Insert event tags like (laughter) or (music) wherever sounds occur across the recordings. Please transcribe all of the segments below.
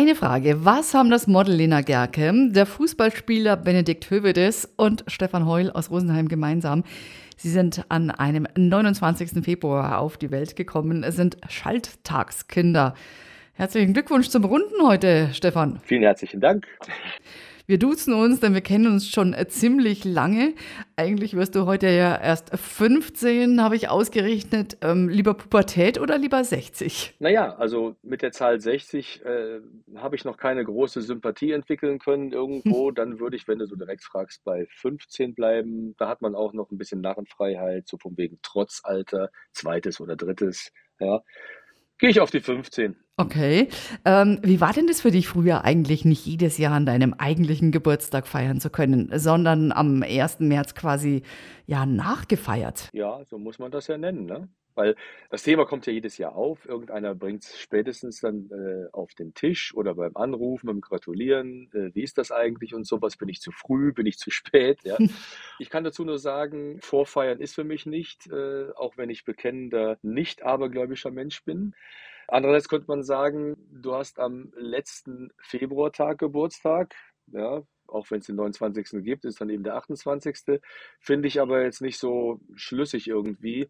Eine Frage. Was haben das Model Lena Gerke, der Fußballspieler Benedikt Hövedes und Stefan Heul aus Rosenheim gemeinsam? Sie sind an einem 29. Februar auf die Welt gekommen, sind Schalttagskinder. Herzlichen Glückwunsch zum Runden heute, Stefan. Vielen herzlichen Dank. Wir duzen uns, denn wir kennen uns schon äh, ziemlich lange. Eigentlich wirst du heute ja erst 15, habe ich ausgerechnet. Ähm, lieber Pubertät oder lieber 60? Naja, also mit der Zahl 60 äh, habe ich noch keine große Sympathie entwickeln können irgendwo. (laughs) Dann würde ich, wenn du so direkt fragst, bei 15 bleiben. Da hat man auch noch ein bisschen Narrenfreiheit, so von wegen Trotzalter, zweites oder drittes. Ja. Gehe ich auf die 15. Okay. Ähm, wie war denn das für dich früher eigentlich, nicht jedes Jahr an deinem eigentlichen Geburtstag feiern zu können, sondern am 1. März quasi ja nachgefeiert? Ja, so muss man das ja nennen, ne? Weil das Thema kommt ja jedes Jahr auf. Irgendeiner bringt es spätestens dann äh, auf den Tisch oder beim Anrufen, beim Gratulieren. Äh, wie ist das eigentlich und sowas? Bin ich zu früh? Bin ich zu spät? Ja? (laughs) ich kann dazu nur sagen, Vorfeiern ist für mich nicht, äh, auch wenn ich bekennender, nicht abergläubischer Mensch bin. Andererseits könnte man sagen, du hast am letzten Februartag Geburtstag, ja, auch wenn es den 29. gibt, ist dann eben der 28. Finde ich aber jetzt nicht so schlüssig irgendwie.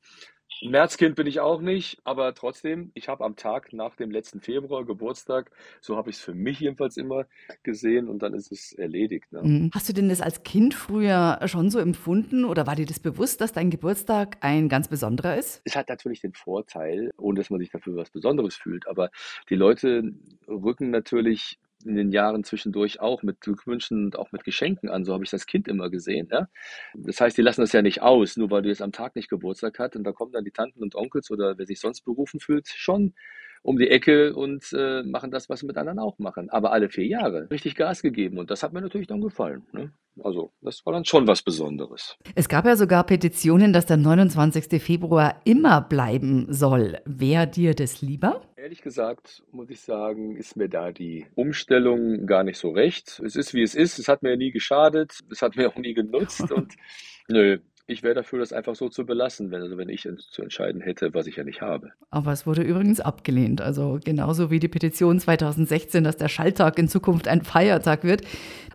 Märzkind bin ich auch nicht, aber trotzdem, ich habe am Tag nach dem letzten Februar Geburtstag, so habe ich es für mich jedenfalls immer gesehen und dann ist es erledigt. Ne? Mhm. Hast du denn das als Kind früher schon so empfunden oder war dir das bewusst, dass dein Geburtstag ein ganz besonderer ist? Es hat natürlich den Vorteil, ohne dass man sich dafür was Besonderes fühlt, aber die Leute rücken natürlich in den Jahren zwischendurch auch mit Glückwünschen und auch mit Geschenken an. So habe ich das Kind immer gesehen. Ja? Das heißt, die lassen das ja nicht aus, nur weil du jetzt am Tag nicht Geburtstag hast. Und da kommen dann die Tanten und Onkels oder wer sich sonst berufen fühlt, schon um die Ecke und äh, machen das, was sie mit anderen auch machen. Aber alle vier Jahre richtig Gas gegeben. Und das hat mir natürlich dann gefallen. Ne? Also das war dann schon was Besonderes. Es gab ja sogar Petitionen, dass der 29. Februar immer bleiben soll. Wäre dir das lieber? Ehrlich gesagt, muss ich sagen, ist mir da die Umstellung gar nicht so recht. Es ist, wie es ist. Es hat mir nie geschadet. Es hat (laughs) mir auch nie genutzt. Und (laughs) nö, ich wäre dafür, das einfach so zu belassen, wenn, also wenn ich zu entscheiden hätte, was ich ja nicht habe. Aber es wurde übrigens abgelehnt. Also genauso wie die Petition 2016, dass der Schalltag in Zukunft ein Feiertag wird.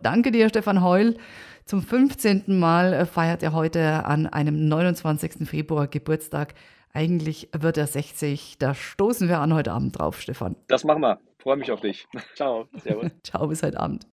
Danke dir, Stefan Heul. Zum 15. Mal feiert er heute an einem 29. Februar Geburtstag. Eigentlich wird er 60. Da stoßen wir an heute Abend drauf, Stefan. Das machen wir. Freue mich auf dich. Ciao. Servus. (laughs) Ciao, bis heute Abend.